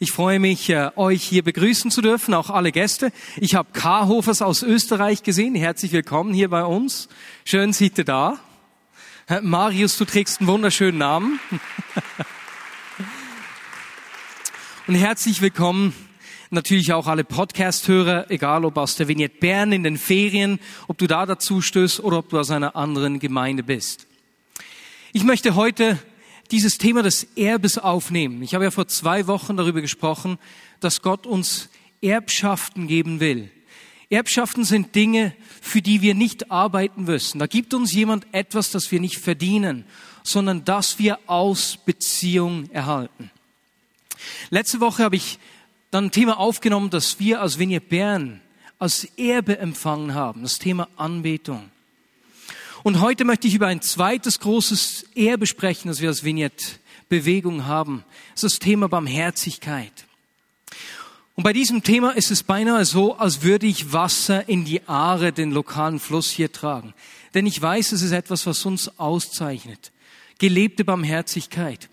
Ich freue mich, äh, euch hier begrüßen zu dürfen, auch alle Gäste. Ich habe Karhofers aus Österreich gesehen. Herzlich willkommen hier bei uns. Schön, seid ihr da. Marius, du trägst einen wunderschönen Namen. Und herzlich willkommen natürlich auch alle Podcast-Hörer, egal ob aus der Vignette Bern in den Ferien, ob du da dazu stößt oder ob du aus einer anderen Gemeinde bist. Ich möchte heute dieses Thema des Erbes aufnehmen. Ich habe ja vor zwei Wochen darüber gesprochen, dass Gott uns Erbschaften geben will. Erbschaften sind Dinge, für die wir nicht arbeiten müssen. Da gibt uns jemand etwas, das wir nicht verdienen, sondern das wir aus Beziehung erhalten. Letzte Woche habe ich dann ein Thema aufgenommen, das wir als Vinje Bern als Erbe empfangen haben, das Thema Anbetung. Und heute möchte ich über ein zweites großes Erbe sprechen, das wir als Vignette Bewegung haben. Das ist das Thema Barmherzigkeit. Und bei diesem Thema ist es beinahe so, als würde ich Wasser in die Aare, den lokalen Fluss hier tragen. Denn ich weiß, es ist etwas, was uns auszeichnet. Gelebte Barmherzigkeit.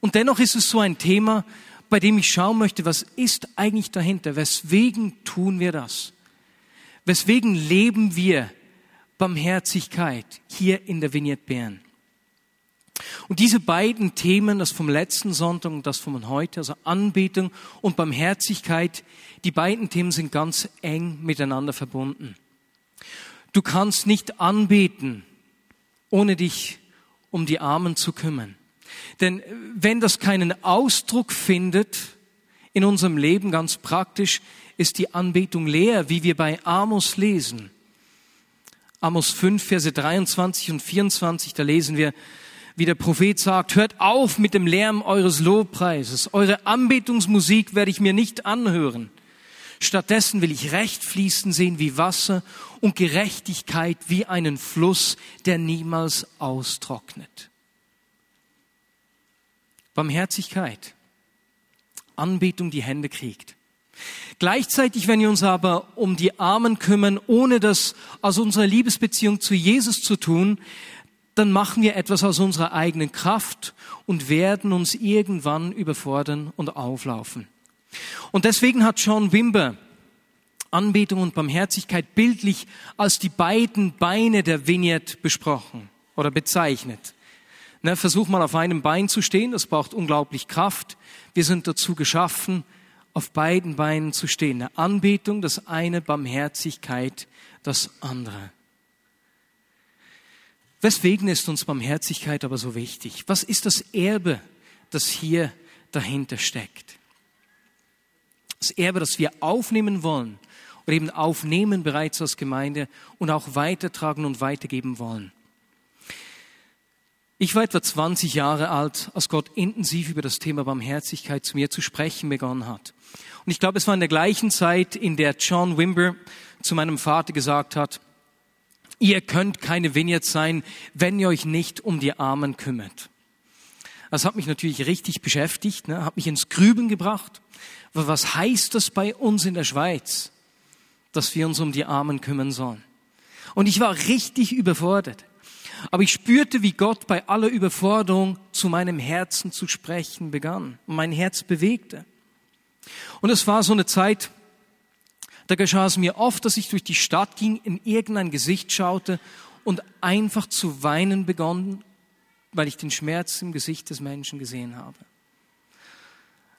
Und dennoch ist es so ein Thema, bei dem ich schauen möchte, was ist eigentlich dahinter? Weswegen tun wir das? Weswegen leben wir Barmherzigkeit hier in der Vignette Bern. Und diese beiden Themen, das vom letzten Sonntag und das von heute, also Anbetung und Barmherzigkeit, die beiden Themen sind ganz eng miteinander verbunden. Du kannst nicht anbeten, ohne dich um die Armen zu kümmern. Denn wenn das keinen Ausdruck findet in unserem Leben, ganz praktisch, ist die Anbetung leer, wie wir bei Amos lesen. Amos 5, Verse 23 und 24, da lesen wir, wie der Prophet sagt, hört auf mit dem Lärm eures Lobpreises. Eure Anbetungsmusik werde ich mir nicht anhören. Stattdessen will ich Recht fließen sehen wie Wasser und Gerechtigkeit wie einen Fluss, der niemals austrocknet. Barmherzigkeit, Anbetung die Hände kriegt. Gleichzeitig, wenn wir uns aber um die Armen kümmern, ohne das aus unserer Liebesbeziehung zu Jesus zu tun, dann machen wir etwas aus unserer eigenen Kraft und werden uns irgendwann überfordern und auflaufen. Und deswegen hat John Wimber Anbetung und Barmherzigkeit bildlich als die beiden Beine der Vignette besprochen oder bezeichnet. Ne, versuch mal auf einem Bein zu stehen, das braucht unglaublich Kraft. Wir sind dazu geschaffen, auf beiden Beinen zu stehen. Eine Anbetung, das eine, Barmherzigkeit, das andere. Weswegen ist uns Barmherzigkeit aber so wichtig? Was ist das Erbe, das hier dahinter steckt? Das Erbe, das wir aufnehmen wollen oder eben aufnehmen bereits als Gemeinde und auch weitertragen und weitergeben wollen. Ich war etwa 20 Jahre alt, als Gott intensiv über das Thema Barmherzigkeit zu mir zu sprechen begonnen hat. Und ich glaube, es war in der gleichen Zeit, in der John Wimber zu meinem Vater gesagt hat, ihr könnt keine Vineyard sein, wenn ihr euch nicht um die Armen kümmert. Das hat mich natürlich richtig beschäftigt, ne, hat mich ins Grübeln gebracht. Was heißt das bei uns in der Schweiz, dass wir uns um die Armen kümmern sollen? Und ich war richtig überfordert. Aber ich spürte, wie Gott bei aller Überforderung zu meinem Herzen zu sprechen begann und mein Herz bewegte. Und es war so eine Zeit, da geschah es mir oft, dass ich durch die Stadt ging, in irgendein Gesicht schaute und einfach zu weinen begann, weil ich den Schmerz im Gesicht des Menschen gesehen habe.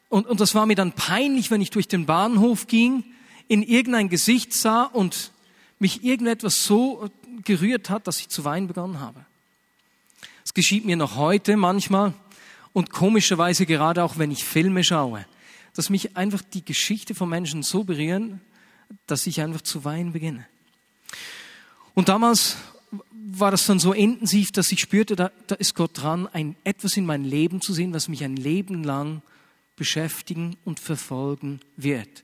Und, und das war mir dann peinlich, wenn ich durch den Bahnhof ging, in irgendein Gesicht sah und mich irgendetwas so gerührt hat, dass ich zu weinen begonnen habe. Es geschieht mir noch heute manchmal und komischerweise gerade auch, wenn ich Filme schaue, dass mich einfach die Geschichte von Menschen so berühren, dass ich einfach zu weinen beginne. Und damals war das dann so intensiv, dass ich spürte, da, da ist Gott dran, ein, etwas in mein Leben zu sehen, was mich ein Leben lang beschäftigen und verfolgen wird.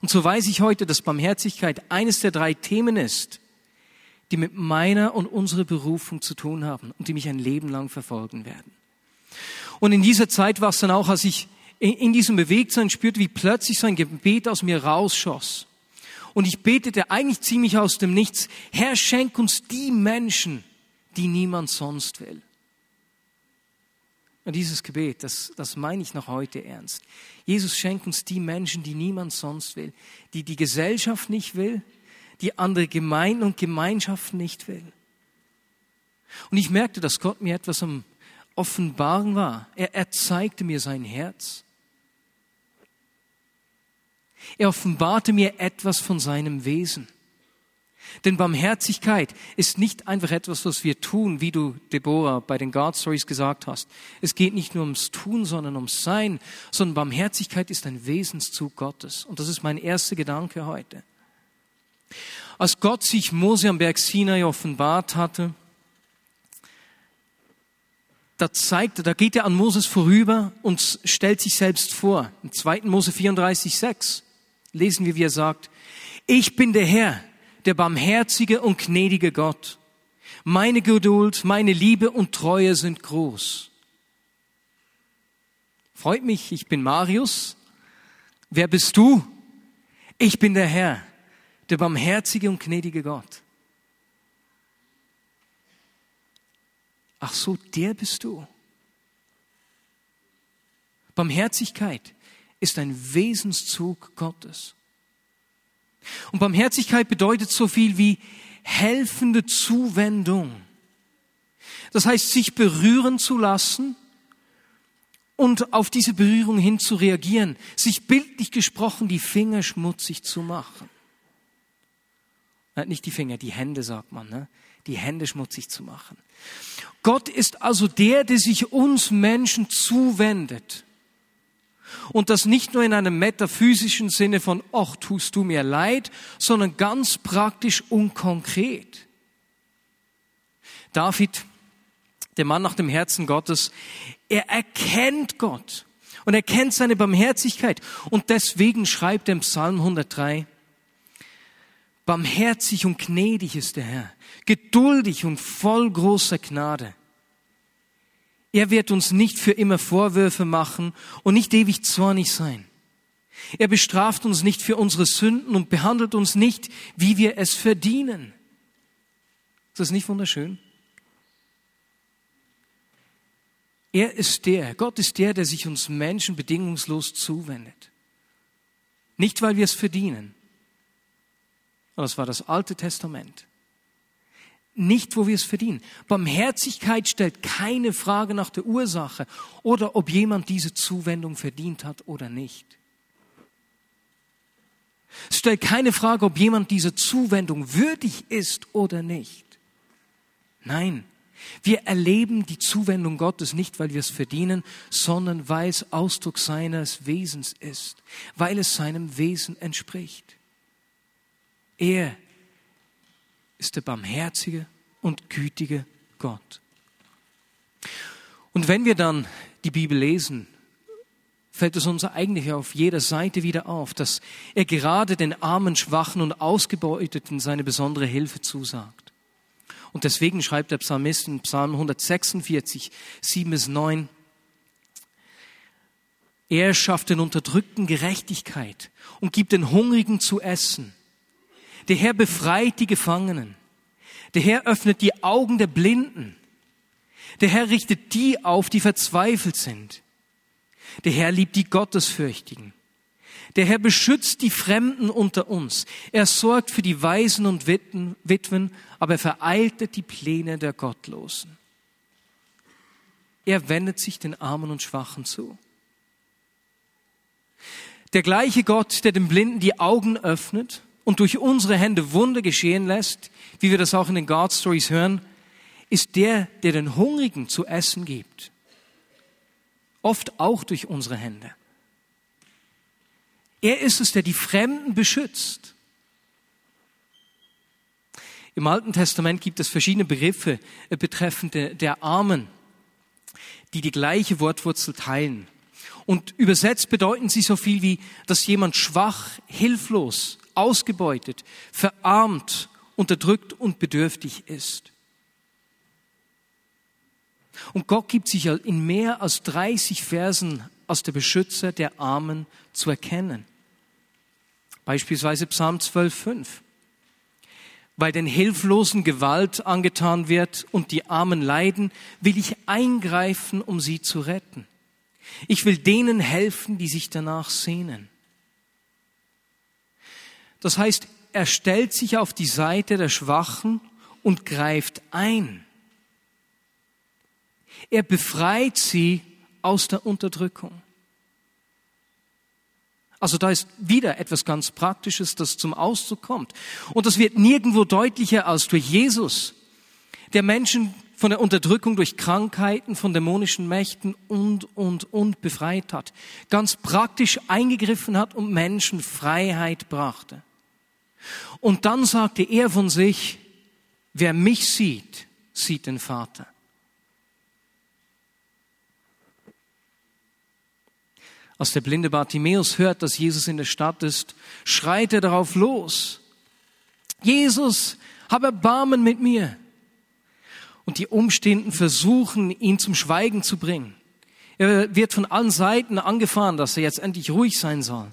Und so weiß ich heute, dass Barmherzigkeit eines der drei Themen ist, die mit meiner und unserer Berufung zu tun haben und die mich ein Leben lang verfolgen werden. Und in dieser Zeit war es dann auch, als ich in diesem Bewegtsein spürte, wie plötzlich so ein Gebet aus mir rausschoss. Und ich betete eigentlich ziemlich aus dem Nichts, Herr, schenk uns die Menschen, die niemand sonst will. Und dieses Gebet, das, das meine ich noch heute ernst. Jesus schenkt uns die Menschen, die niemand sonst will, die die Gesellschaft nicht will, die andere Gemeinden und Gemeinschaften nicht will. Und ich merkte, dass Gott mir etwas am Offenbaren war. Er, er zeigte mir sein Herz. Er offenbarte mir etwas von seinem Wesen. Denn Barmherzigkeit ist nicht einfach etwas, was wir tun, wie du, Deborah, bei den God Stories gesagt hast. Es geht nicht nur ums Tun, sondern ums Sein, sondern Barmherzigkeit ist ein Wesenszug Gottes. Und das ist mein erster Gedanke heute. Als Gott sich Mose am Berg Sinai offenbart hatte, da zeigt da geht er an Moses vorüber und stellt sich selbst vor. Im 2. Mose 34, 6 lesen wir, wie er sagt, ich bin der Herr, der barmherzige und gnädige Gott. Meine Geduld, meine Liebe und Treue sind groß. Freut mich, ich bin Marius. Wer bist du? Ich bin der Herr, der barmherzige und gnädige Gott. Ach so, der bist du. Barmherzigkeit ist ein Wesenszug Gottes. Und Barmherzigkeit bedeutet so viel wie helfende Zuwendung. Das heißt, sich berühren zu lassen und auf diese Berührung hin zu reagieren, sich bildlich gesprochen die Finger schmutzig zu machen. Nicht die Finger, die Hände sagt man, ne? die Hände schmutzig zu machen. Gott ist also der, der sich uns Menschen zuwendet. Und das nicht nur in einem metaphysischen Sinne von, ach, tust du mir leid, sondern ganz praktisch und konkret. David, der Mann nach dem Herzen Gottes, er erkennt Gott und er kennt seine Barmherzigkeit. Und deswegen schreibt er im Psalm 103, Barmherzig und gnädig ist der Herr, geduldig und voll großer Gnade. Er wird uns nicht für immer Vorwürfe machen und nicht ewig zornig sein. Er bestraft uns nicht für unsere Sünden und behandelt uns nicht, wie wir es verdienen. Ist das nicht wunderschön? Er ist der, Gott ist der, der sich uns Menschen bedingungslos zuwendet. Nicht, weil wir es verdienen. Das war das Alte Testament nicht, wo wir es verdienen. Barmherzigkeit stellt keine Frage nach der Ursache oder ob jemand diese Zuwendung verdient hat oder nicht. Es stellt keine Frage, ob jemand diese Zuwendung würdig ist oder nicht. Nein, wir erleben die Zuwendung Gottes nicht, weil wir es verdienen, sondern weil es Ausdruck seines Wesens ist, weil es seinem Wesen entspricht. Er ist der barmherzige und gütige Gott. Und wenn wir dann die Bibel lesen, fällt es uns eigentlich auf jeder Seite wieder auf, dass er gerade den armen, schwachen und ausgebeuteten seine besondere Hilfe zusagt. Und deswegen schreibt der Psalmist in Psalm 146, 7 bis 9, er schafft den Unterdrückten Gerechtigkeit und gibt den Hungrigen zu essen. Der Herr befreit die Gefangenen. Der Herr öffnet die Augen der Blinden. Der Herr richtet die auf, die verzweifelt sind. Der Herr liebt die Gottesfürchtigen. Der Herr beschützt die Fremden unter uns. Er sorgt für die Waisen und Witwen, aber er vereitelt die Pläne der Gottlosen. Er wendet sich den Armen und Schwachen zu. Der gleiche Gott, der den Blinden die Augen öffnet und durch unsere Hände Wunder geschehen lässt, wie wir das auch in den God Stories hören, ist der, der den Hungrigen zu essen gibt. Oft auch durch unsere Hände. Er ist es, der die Fremden beschützt. Im Alten Testament gibt es verschiedene Begriffe äh, betreffend der Armen, die die gleiche Wortwurzel teilen. Und übersetzt bedeuten sie so viel wie, dass jemand schwach, hilflos, ausgebeutet, verarmt, unterdrückt und bedürftig ist. Und Gott gibt sich in mehr als 30 Versen als der Beschützer der Armen zu erkennen. Beispielsweise Psalm 12,5. weil den Hilflosen Gewalt angetan wird und die Armen leiden, will ich eingreifen, um sie zu retten. Ich will denen helfen, die sich danach sehnen. Das heißt, er stellt sich auf die Seite der Schwachen und greift ein. Er befreit sie aus der Unterdrückung. Also da ist wieder etwas ganz Praktisches, das zum Ausdruck kommt. Und das wird nirgendwo deutlicher als durch Jesus, der Menschen von der Unterdrückung durch Krankheiten, von dämonischen Mächten und, und, und befreit hat. Ganz praktisch eingegriffen hat und Menschen Freiheit brachte. Und dann sagte er von sich, wer mich sieht, sieht den Vater. Als der blinde Bartimäus hört, dass Jesus in der Stadt ist, schreit er darauf los. Jesus, hab Erbarmen mit mir. Und die Umstehenden versuchen, ihn zum Schweigen zu bringen. Er wird von allen Seiten angefahren, dass er jetzt endlich ruhig sein soll.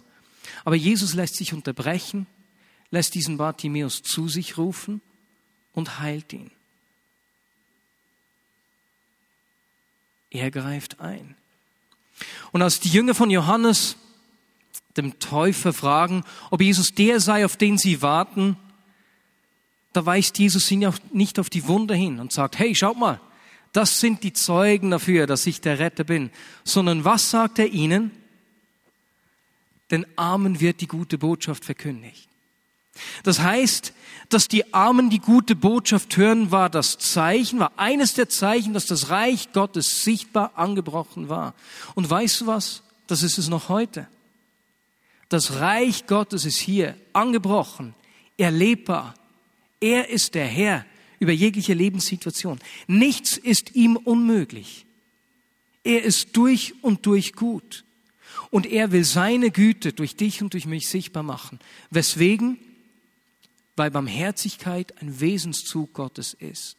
Aber Jesus lässt sich unterbrechen, lässt diesen Bartimäus zu sich rufen und heilt ihn. Er greift ein. Und als die Jünger von Johannes dem Täufer fragen, ob Jesus der sei, auf den sie warten, da weist Jesus ihn nicht auf die Wunder hin und sagt, hey, schaut mal, das sind die Zeugen dafür, dass ich der Retter bin, sondern was sagt er ihnen? Den Armen wird die gute Botschaft verkündigt. Das heißt, dass die Armen die gute Botschaft hören, war das Zeichen, war eines der Zeichen, dass das Reich Gottes sichtbar angebrochen war. Und weißt du was? Das ist es noch heute. Das Reich Gottes ist hier angebrochen, erlebbar. Er ist der Herr über jegliche Lebenssituation. Nichts ist ihm unmöglich. Er ist durch und durch gut. Und er will seine Güte durch dich und durch mich sichtbar machen. Weswegen? Weil Barmherzigkeit ein Wesenszug Gottes ist.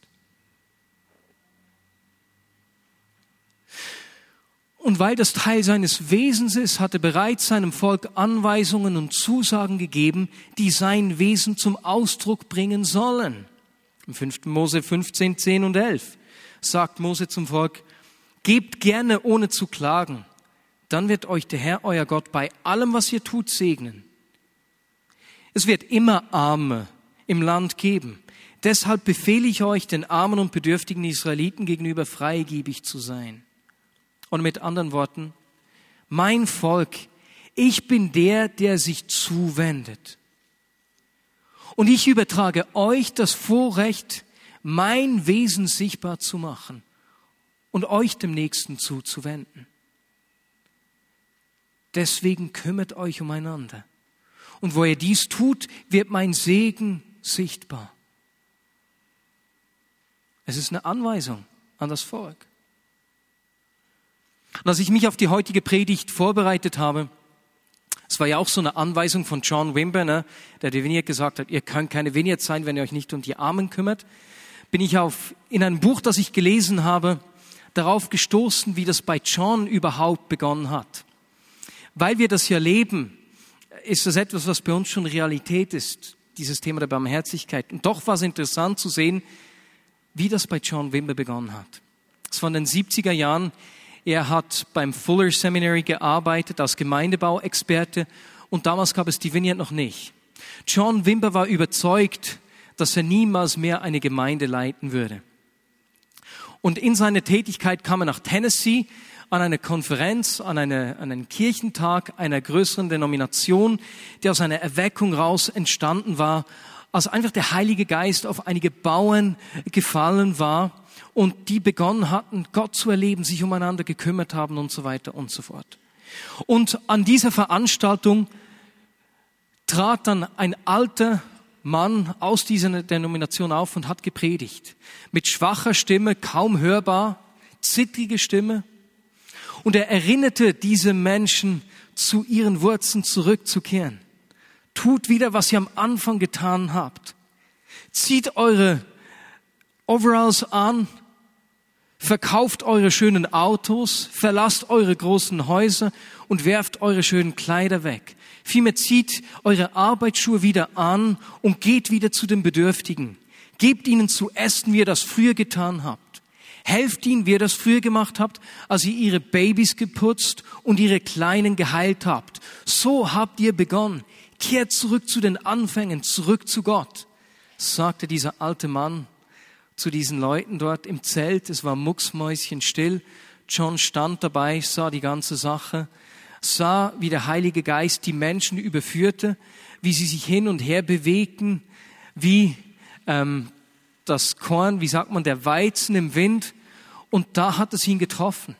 Und weil das Teil seines Wesens ist, hat er bereits seinem Volk Anweisungen und Zusagen gegeben, die sein Wesen zum Ausdruck bringen sollen. Im 5. Mose 15, 10 und 11 sagt Mose zum Volk, gebt gerne ohne zu klagen, dann wird euch der Herr, euer Gott, bei allem, was ihr tut, segnen. Es wird immer Arme im Land geben. Deshalb befehle ich euch, den armen und bedürftigen Israeliten gegenüber freigebig zu sein. Und mit anderen Worten, mein Volk, ich bin der, der sich zuwendet. Und ich übertrage euch das Vorrecht, mein Wesen sichtbar zu machen und euch dem Nächsten zuzuwenden. Deswegen kümmert euch umeinander. Und wo ihr dies tut, wird mein Segen sichtbar. Es ist eine Anweisung an das Volk. Und als ich mich auf die heutige Predigt vorbereitet habe, es war ja auch so eine Anweisung von John Wimber, ne, der der Vineyard gesagt hat, ihr könnt keine Vineyard sein, wenn ihr euch nicht um die Armen kümmert, bin ich auf, in einem Buch, das ich gelesen habe, darauf gestoßen, wie das bei John überhaupt begonnen hat. Weil wir das ja leben, ist das etwas, was bei uns schon Realität ist, dieses Thema der Barmherzigkeit. Und doch war es interessant zu sehen, wie das bei John Wimber begonnen hat. Es war in den 70er Jahren. Er hat beim Fuller Seminary gearbeitet als Gemeindebauexperte und damals gab es die Vineyard noch nicht. John Wimber war überzeugt, dass er niemals mehr eine Gemeinde leiten würde. Und in seiner Tätigkeit kam er nach Tennessee, an eine Konferenz, an, eine, an einen Kirchentag einer größeren Denomination, die aus einer Erweckung raus entstanden war, als einfach der Heilige Geist auf einige Bauern gefallen war und die begonnen hatten, Gott zu erleben, sich umeinander gekümmert haben und so weiter und so fort. Und an dieser Veranstaltung trat dann ein alter Mann aus dieser Denomination auf und hat gepredigt. Mit schwacher Stimme, kaum hörbar, zittrige Stimme. Und er erinnerte diese Menschen, zu ihren Wurzeln zurückzukehren. Tut wieder, was ihr am Anfang getan habt. Zieht eure Overalls an, Verkauft eure schönen Autos, verlasst eure großen Häuser und werft eure schönen Kleider weg. Vielmehr zieht eure Arbeitsschuhe wieder an und geht wieder zu den Bedürftigen. Gebt ihnen zu essen, wie ihr das früher getan habt. Helft ihnen, wie ihr das früher gemacht habt, als ihr ihre Babys geputzt und ihre Kleinen geheilt habt. So habt ihr begonnen. Kehrt zurück zu den Anfängen, zurück zu Gott, sagte dieser alte Mann zu diesen Leuten dort im Zelt. Es war mucksmäuschenstill. John stand dabei, sah die ganze Sache, sah, wie der Heilige Geist die Menschen überführte, wie sie sich hin und her bewegten, wie ähm, das Korn, wie sagt man, der Weizen im Wind. Und da hat es ihn getroffen.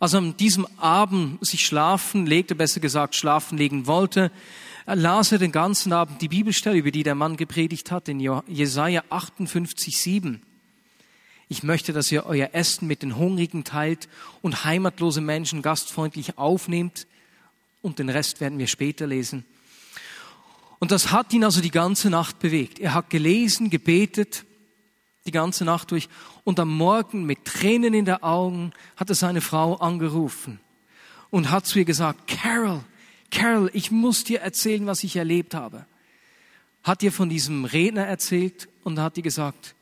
Als er an diesem Abend sich schlafen legte, besser gesagt schlafen legen wollte, las er den ganzen Abend die Bibelstelle, über die der Mann gepredigt hat, in Jesaja 58, 7. Ich möchte, dass ihr euer Essen mit den Hungrigen teilt und heimatlose Menschen gastfreundlich aufnehmt. Und den Rest werden wir später lesen. Und das hat ihn also die ganze Nacht bewegt. Er hat gelesen, gebetet, die ganze Nacht durch. Und am Morgen mit Tränen in den Augen hat er seine Frau angerufen und hat zu ihr gesagt, Carol, Carol, ich muss dir erzählen, was ich erlebt habe. Hat ihr von diesem Redner erzählt und hat ihr gesagt,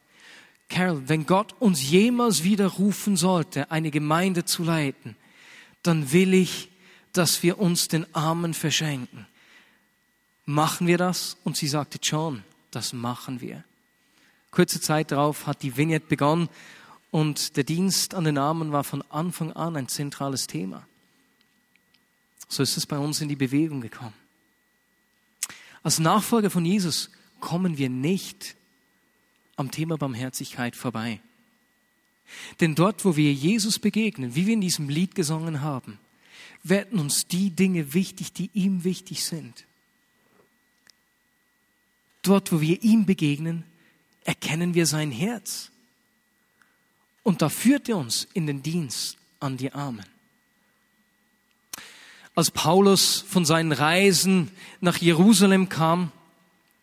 Carol, wenn Gott uns jemals wieder rufen sollte, eine Gemeinde zu leiten, dann will ich, dass wir uns den Armen verschenken. Machen wir das? Und sie sagte, John, das machen wir. Kurze Zeit darauf hat die Vignette begonnen und der Dienst an den Armen war von Anfang an ein zentrales Thema. So ist es bei uns in die Bewegung gekommen. Als Nachfolger von Jesus kommen wir nicht am Thema Barmherzigkeit vorbei. Denn dort, wo wir Jesus begegnen, wie wir in diesem Lied gesungen haben, werden uns die Dinge wichtig, die ihm wichtig sind. Dort, wo wir ihm begegnen, erkennen wir sein Herz. Und da führt er uns in den Dienst an die Armen als Paulus von seinen Reisen nach Jerusalem kam,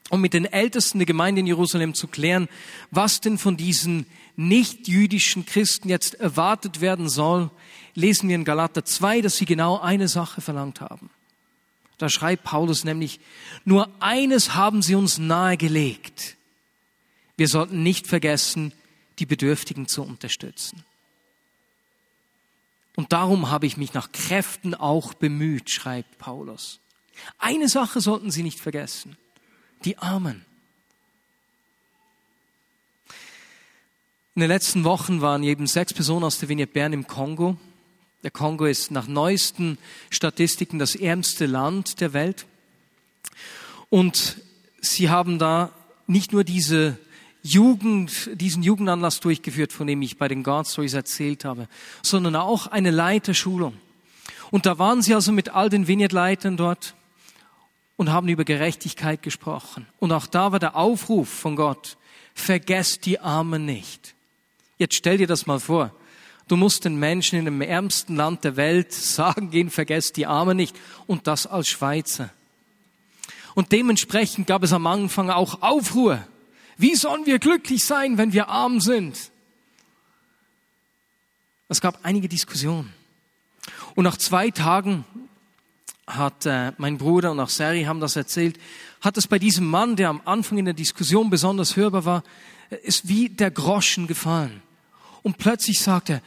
um mit den Ältesten der Gemeinde in Jerusalem zu klären, was denn von diesen nicht-jüdischen Christen jetzt erwartet werden soll, lesen wir in Galater 2, dass sie genau eine Sache verlangt haben. Da schreibt Paulus nämlich, nur eines haben sie uns nahegelegt. Wir sollten nicht vergessen, die Bedürftigen zu unterstützen. Und darum habe ich mich nach Kräften auch bemüht, schreibt Paulus. Eine Sache sollten Sie nicht vergessen. Die Armen. In den letzten Wochen waren eben sechs Personen aus der Vignette Bern im Kongo. Der Kongo ist nach neuesten Statistiken das ärmste Land der Welt. Und sie haben da nicht nur diese Jugend, diesen Jugendanlass durchgeführt, von dem ich bei den God Stories erzählt habe, sondern auch eine Leiterschulung. Und da waren sie also mit all den Vineyard-Leitern dort und haben über Gerechtigkeit gesprochen. Und auch da war der Aufruf von Gott, vergesst die Armen nicht. Jetzt stell dir das mal vor. Du musst den Menschen in dem ärmsten Land der Welt sagen gehen, vergesst die Armen nicht. Und das als Schweizer. Und dementsprechend gab es am Anfang auch Aufruhr. Wie sollen wir glücklich sein, wenn wir arm sind? Es gab einige Diskussionen. Und nach zwei Tagen hat äh, mein Bruder und auch Sari haben das erzählt, hat es bei diesem Mann, der am Anfang in der Diskussion besonders hörbar war, äh, ist wie der Groschen gefallen. Und plötzlich sagt er,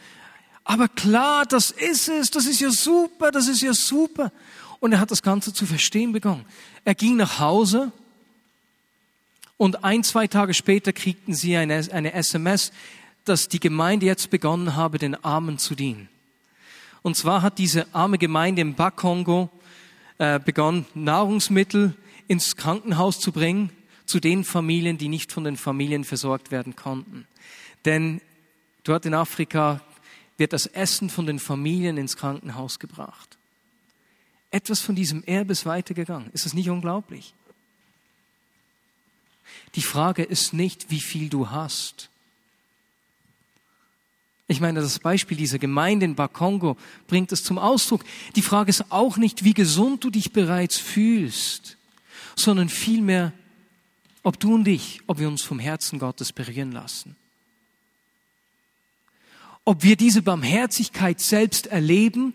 aber klar, das ist es, das ist ja super, das ist ja super. Und er hat das Ganze zu verstehen begonnen. Er ging nach Hause und ein, zwei Tage später kriegten sie eine, eine SMS, dass die Gemeinde jetzt begonnen habe, den Armen zu dienen. Und zwar hat diese arme Gemeinde im Bakongo äh, begonnen, Nahrungsmittel ins Krankenhaus zu bringen, zu den Familien, die nicht von den Familien versorgt werden konnten. Denn dort in Afrika wird das Essen von den Familien ins Krankenhaus gebracht. Etwas von diesem Erbe ist weitergegangen. Ist das nicht unglaublich? Die Frage ist nicht, wie viel du hast. Ich meine, das Beispiel dieser Gemeinde in Bakongo bringt es zum Ausdruck. Die Frage ist auch nicht, wie gesund du dich bereits fühlst, sondern vielmehr, ob du und ich, ob wir uns vom Herzen Gottes berühren lassen. Ob wir diese Barmherzigkeit selbst erleben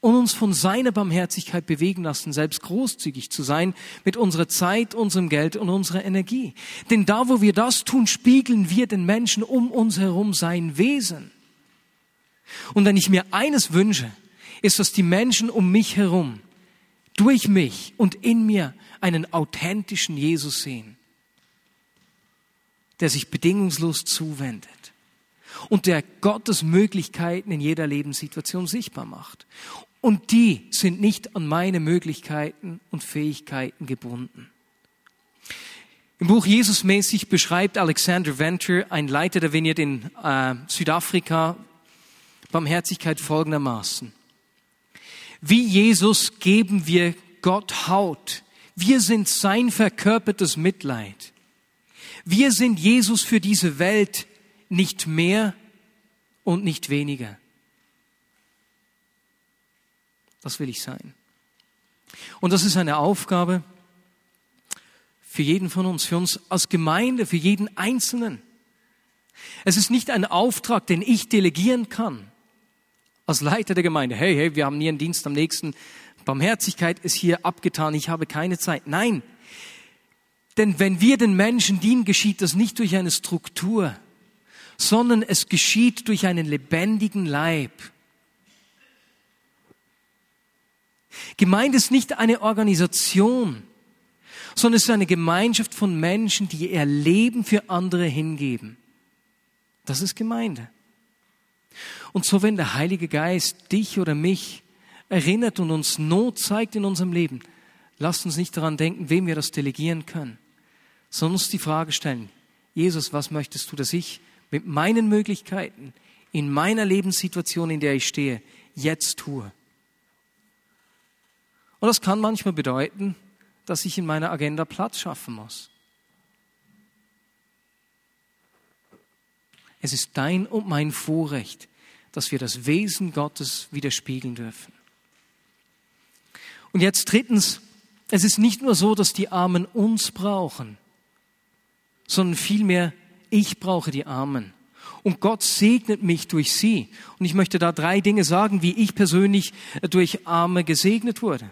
und uns von seiner Barmherzigkeit bewegen lassen, selbst großzügig zu sein mit unserer Zeit, unserem Geld und unserer Energie. Denn da, wo wir das tun, spiegeln wir den Menschen um uns herum sein Wesen. Und wenn ich mir eines wünsche, ist, dass die Menschen um mich herum durch mich und in mir einen authentischen Jesus sehen, der sich bedingungslos zuwendet und der Gottes Möglichkeiten in jeder Lebenssituation sichtbar macht. Und die sind nicht an meine Möglichkeiten und Fähigkeiten gebunden. Im Buch Jesus mäßig beschreibt Alexander Venture, ein Leiter der Vineyard in äh, Südafrika, Barmherzigkeit folgendermaßen. Wie Jesus geben wir Gott Haut. Wir sind sein verkörpertes Mitleid. Wir sind Jesus für diese Welt nicht mehr und nicht weniger. Das will ich sein. Und das ist eine Aufgabe für jeden von uns, für uns als Gemeinde, für jeden Einzelnen. Es ist nicht ein Auftrag, den ich delegieren kann als Leiter der Gemeinde. Hey, hey, wir haben nie einen Dienst am nächsten. Barmherzigkeit ist hier abgetan, ich habe keine Zeit. Nein, denn wenn wir den Menschen dienen, geschieht das nicht durch eine Struktur, sondern es geschieht durch einen lebendigen Leib Gemeinde ist nicht eine Organisation, sondern es ist eine Gemeinschaft von Menschen, die ihr Leben für andere hingeben. Das ist Gemeinde. Und so, wenn der Heilige Geist dich oder mich erinnert und uns Not zeigt in unserem Leben, lasst uns nicht daran denken, wem wir das delegieren können, sondern uns die Frage stellen, Jesus, was möchtest du, dass ich mit meinen Möglichkeiten in meiner Lebenssituation, in der ich stehe, jetzt tue? Und das kann manchmal bedeuten, dass ich in meiner Agenda Platz schaffen muss. Es ist dein und mein Vorrecht, dass wir das Wesen Gottes widerspiegeln dürfen. Und jetzt drittens, es ist nicht nur so, dass die Armen uns brauchen, sondern vielmehr ich brauche die Armen. Und Gott segnet mich durch sie. Und ich möchte da drei Dinge sagen, wie ich persönlich durch Arme gesegnet wurde.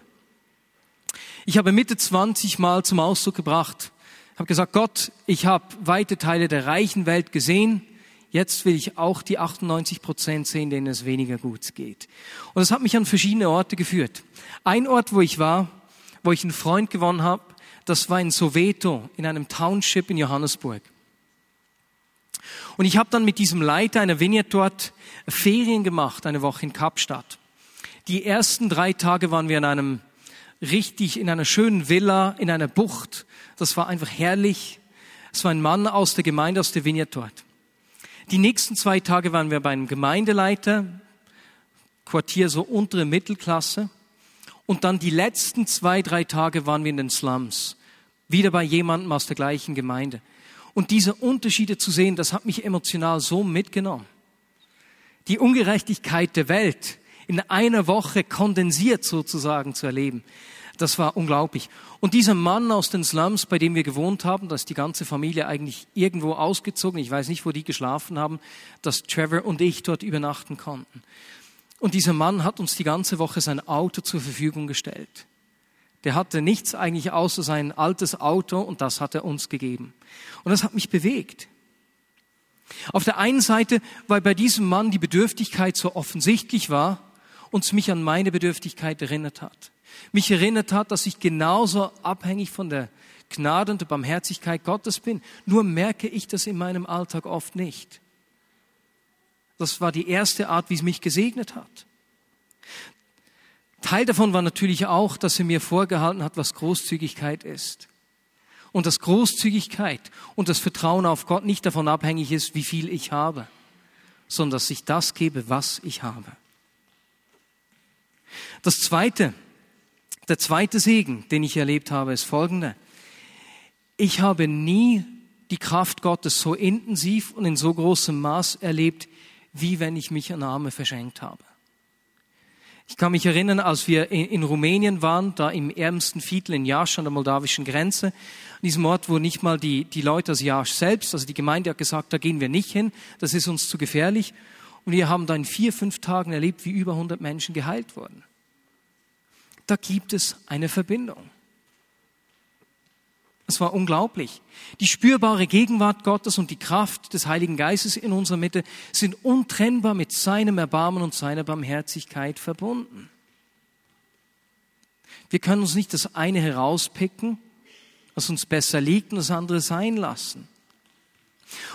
Ich habe Mitte 20 Mal zum Ausdruck gebracht, habe gesagt, Gott, ich habe weite Teile der reichen Welt gesehen, jetzt will ich auch die 98 Prozent sehen, denen es weniger gut geht. Und das hat mich an verschiedene Orte geführt. Ein Ort, wo ich war, wo ich einen Freund gewonnen habe, das war in Soweto, in einem Township in Johannesburg. Und ich habe dann mit diesem Leiter einer Vineyard dort Ferien gemacht, eine Woche in Kapstadt. Die ersten drei Tage waren wir in einem richtig in einer schönen Villa, in einer Bucht. Das war einfach herrlich. Es war ein Mann aus der Gemeinde, aus der Vineyard dort. Die nächsten zwei Tage waren wir bei einem Gemeindeleiter, Quartier so untere Mittelklasse. Und dann die letzten zwei, drei Tage waren wir in den Slums. Wieder bei jemandem aus der gleichen Gemeinde. Und diese Unterschiede zu sehen, das hat mich emotional so mitgenommen. Die Ungerechtigkeit der Welt, in einer Woche kondensiert sozusagen zu erleben. Das war unglaublich. Und dieser Mann aus den Slums, bei dem wir gewohnt haben, da ist die ganze Familie eigentlich irgendwo ausgezogen. Ich weiß nicht, wo die geschlafen haben, dass Trevor und ich dort übernachten konnten. Und dieser Mann hat uns die ganze Woche sein Auto zur Verfügung gestellt. Der hatte nichts eigentlich außer sein altes Auto und das hat er uns gegeben. Und das hat mich bewegt. Auf der einen Seite, weil bei diesem Mann die Bedürftigkeit so offensichtlich war, uns mich an meine Bedürftigkeit erinnert hat. Mich erinnert hat, dass ich genauso abhängig von der Gnade und der Barmherzigkeit Gottes bin. Nur merke ich das in meinem Alltag oft nicht. Das war die erste Art, wie es mich gesegnet hat. Teil davon war natürlich auch, dass er mir vorgehalten hat, was Großzügigkeit ist. Und dass Großzügigkeit und das Vertrauen auf Gott nicht davon abhängig ist, wie viel ich habe, sondern dass ich das gebe, was ich habe. Das zweite, der zweite Segen, den ich erlebt habe, ist folgender. Ich habe nie die Kraft Gottes so intensiv und in so großem Maß erlebt, wie wenn ich mich an Arme verschenkt habe. Ich kann mich erinnern, als wir in, Rumänien waren, da im ärmsten Viertel in Jasch an der moldawischen Grenze, an diesem Ort, wo nicht mal die, die Leute aus Jasch selbst, also die Gemeinde hat gesagt, da gehen wir nicht hin, das ist uns zu gefährlich. Und wir haben da in vier, fünf Tagen erlebt, wie über 100 Menschen geheilt wurden. Da gibt es eine Verbindung. Es war unglaublich. Die spürbare Gegenwart Gottes und die Kraft des Heiligen Geistes in unserer Mitte sind untrennbar mit seinem Erbarmen und seiner Barmherzigkeit verbunden. Wir können uns nicht das eine herauspicken, was uns besser liegt, und das andere sein lassen.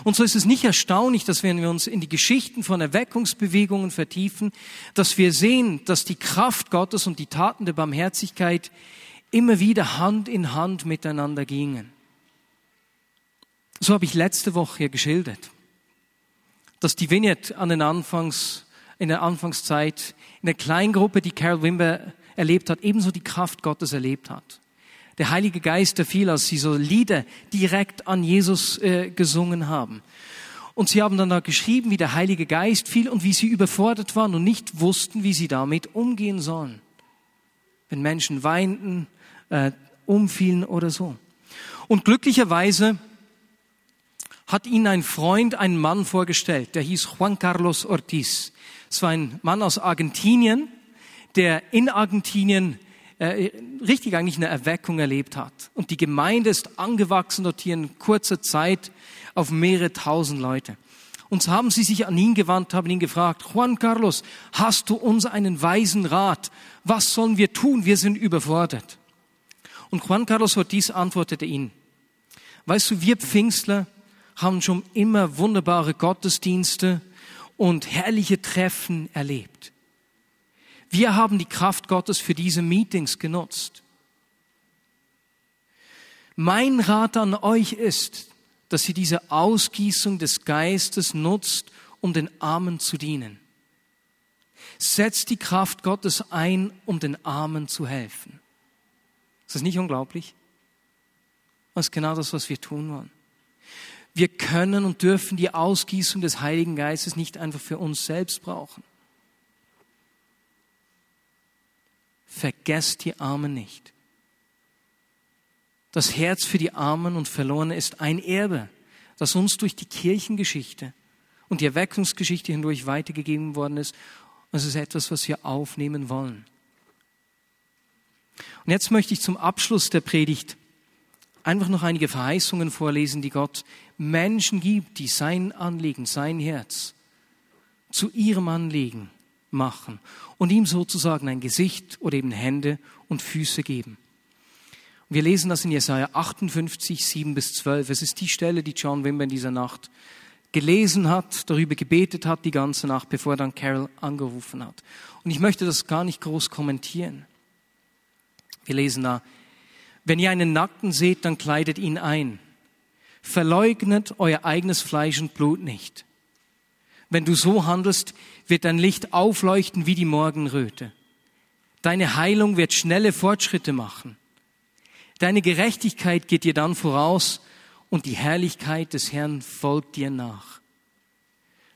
Und so ist es nicht erstaunlich, dass wenn wir uns in die Geschichten von Erweckungsbewegungen vertiefen, dass wir sehen, dass die Kraft Gottes und die Taten der Barmherzigkeit immer wieder Hand in Hand miteinander gingen. So habe ich letzte Woche hier geschildert, dass die Vignette an den Anfangs, in der Anfangszeit in der Kleingruppe, die Carol Wimber erlebt hat, ebenso die Kraft Gottes erlebt hat. Der Heilige Geist der fiel, als sie so Lieder direkt an Jesus äh, gesungen haben. Und sie haben dann da geschrieben, wie der Heilige Geist fiel und wie sie überfordert waren und nicht wussten, wie sie damit umgehen sollen. Wenn Menschen weinten, äh, umfielen oder so. Und glücklicherweise hat ihnen ein Freund einen Mann vorgestellt, der hieß Juan Carlos Ortiz. Es war ein Mann aus Argentinien, der in Argentinien äh, richtig eigentlich eine Erweckung erlebt hat. Und die Gemeinde ist angewachsen dort hier in kurzer Zeit auf mehrere tausend Leute. Und so haben sie sich an ihn gewandt, haben ihn gefragt, Juan Carlos, hast du uns einen weisen Rat? Was sollen wir tun? Wir sind überfordert. Und Juan Carlos Ortiz antwortete ihn, weißt du, wir Pfingstler haben schon immer wunderbare Gottesdienste und herrliche Treffen erlebt. Wir haben die Kraft Gottes für diese Meetings genutzt. Mein Rat an euch ist, dass ihr diese Ausgießung des Geistes nutzt, um den Armen zu dienen. Setzt die Kraft Gottes ein, um den Armen zu helfen. Ist das nicht unglaublich? Das ist genau das, was wir tun wollen. Wir können und dürfen die Ausgießung des Heiligen Geistes nicht einfach für uns selbst brauchen. Vergesst die Armen nicht. Das Herz für die Armen und Verlorenen ist ein Erbe, das uns durch die Kirchengeschichte und die Erweckungsgeschichte hindurch weitergegeben worden ist. Und es ist etwas, was wir aufnehmen wollen. Und jetzt möchte ich zum Abschluss der Predigt einfach noch einige Verheißungen vorlesen, die Gott Menschen gibt, die sein Anliegen, sein Herz zu ihrem Anliegen machen und ihm sozusagen ein Gesicht oder eben Hände und Füße geben. wir lesen das in Jesaja 58, 7 bis 12. Es ist die Stelle, die John Wimber in dieser Nacht gelesen hat, darüber gebetet hat die ganze Nacht, bevor dann Carol angerufen hat. Und ich möchte das gar nicht groß kommentieren. Wir lesen da, wenn ihr einen Nackten seht, dann kleidet ihn ein. Verleugnet euer eigenes Fleisch und Blut nicht. Wenn du so handelst, wird dein Licht aufleuchten wie die Morgenröte. Deine Heilung wird schnelle Fortschritte machen. Deine Gerechtigkeit geht dir dann voraus und die Herrlichkeit des Herrn folgt dir nach.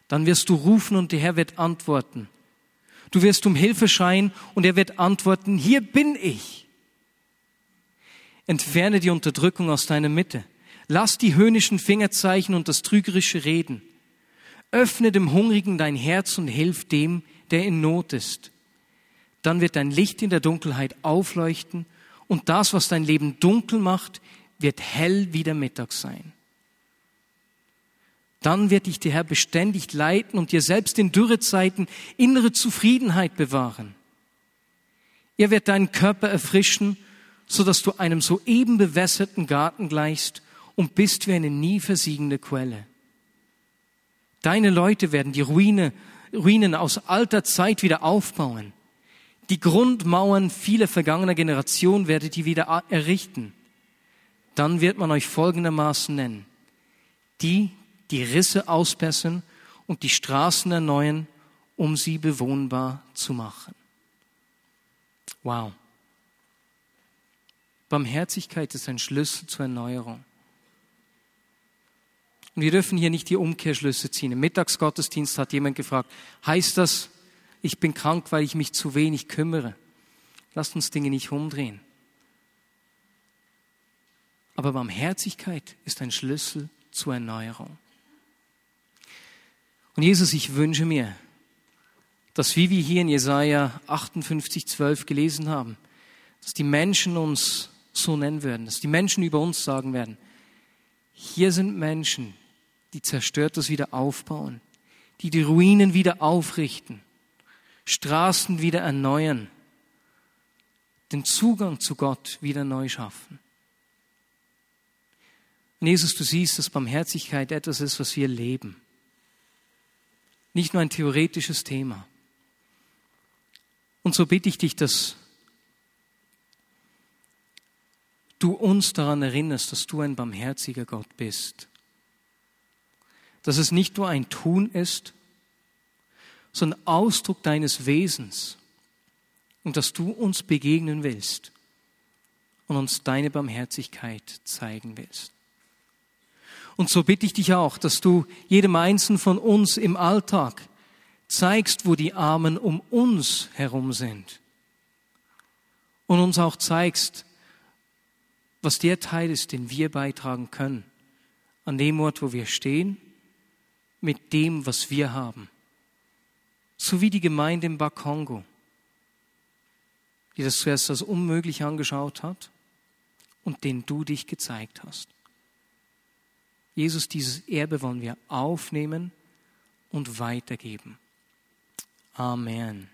Dann wirst du rufen und der Herr wird antworten. Du wirst um Hilfe schreien und er wird antworten, hier bin ich. Entferne die Unterdrückung aus deiner Mitte. Lass die höhnischen Fingerzeichen und das trügerische Reden. Öffne dem Hungrigen dein Herz und hilf dem, der in Not ist. Dann wird dein Licht in der Dunkelheit aufleuchten und das, was dein Leben dunkel macht, wird hell wie der Mittag sein. Dann wird dich der Herr beständig leiten und dir selbst in Dürrezeiten innere Zufriedenheit bewahren. Er wird deinen Körper erfrischen so dass du einem soeben bewässerten Garten gleichst und bist wie eine nie versiegende Quelle. Deine Leute werden die Ruine, Ruinen aus alter Zeit wieder aufbauen. Die Grundmauern vieler vergangener Generationen werdet ihr wieder errichten. Dann wird man euch folgendermaßen nennen. Die, die Risse ausbessern und die Straßen erneuern, um sie bewohnbar zu machen. Wow. Barmherzigkeit ist ein Schlüssel zur Erneuerung. Und wir dürfen hier nicht die Umkehrschlüsse ziehen. Im Mittagsgottesdienst hat jemand gefragt, heißt das, ich bin krank, weil ich mich zu wenig kümmere. Lasst uns Dinge nicht umdrehen. Aber Barmherzigkeit ist ein Schlüssel zur Erneuerung. Und Jesus, ich wünsche mir, dass wie wir hier in Jesaja 58, 12 gelesen haben, dass die Menschen uns so nennen werden, dass die Menschen über uns sagen werden, hier sind Menschen, die Zerstörtes wieder aufbauen, die die Ruinen wieder aufrichten, Straßen wieder erneuern, den Zugang zu Gott wieder neu schaffen. Und Jesus, du siehst, dass Barmherzigkeit etwas ist, was wir leben. Nicht nur ein theoretisches Thema. Und so bitte ich dich, dass du uns daran erinnerst, dass du ein barmherziger Gott bist. Dass es nicht nur ein Tun ist, sondern Ausdruck deines Wesens und dass du uns begegnen willst und uns deine Barmherzigkeit zeigen willst. Und so bitte ich dich auch, dass du jedem Einzelnen von uns im Alltag zeigst, wo die Armen um uns herum sind. Und uns auch zeigst, was der Teil ist, den wir beitragen können. An dem Ort, wo wir stehen, mit dem, was wir haben. So wie die Gemeinde im Bakongo, die das zuerst als unmöglich angeschaut hat und den du dich gezeigt hast. Jesus, dieses Erbe wollen wir aufnehmen und weitergeben. Amen.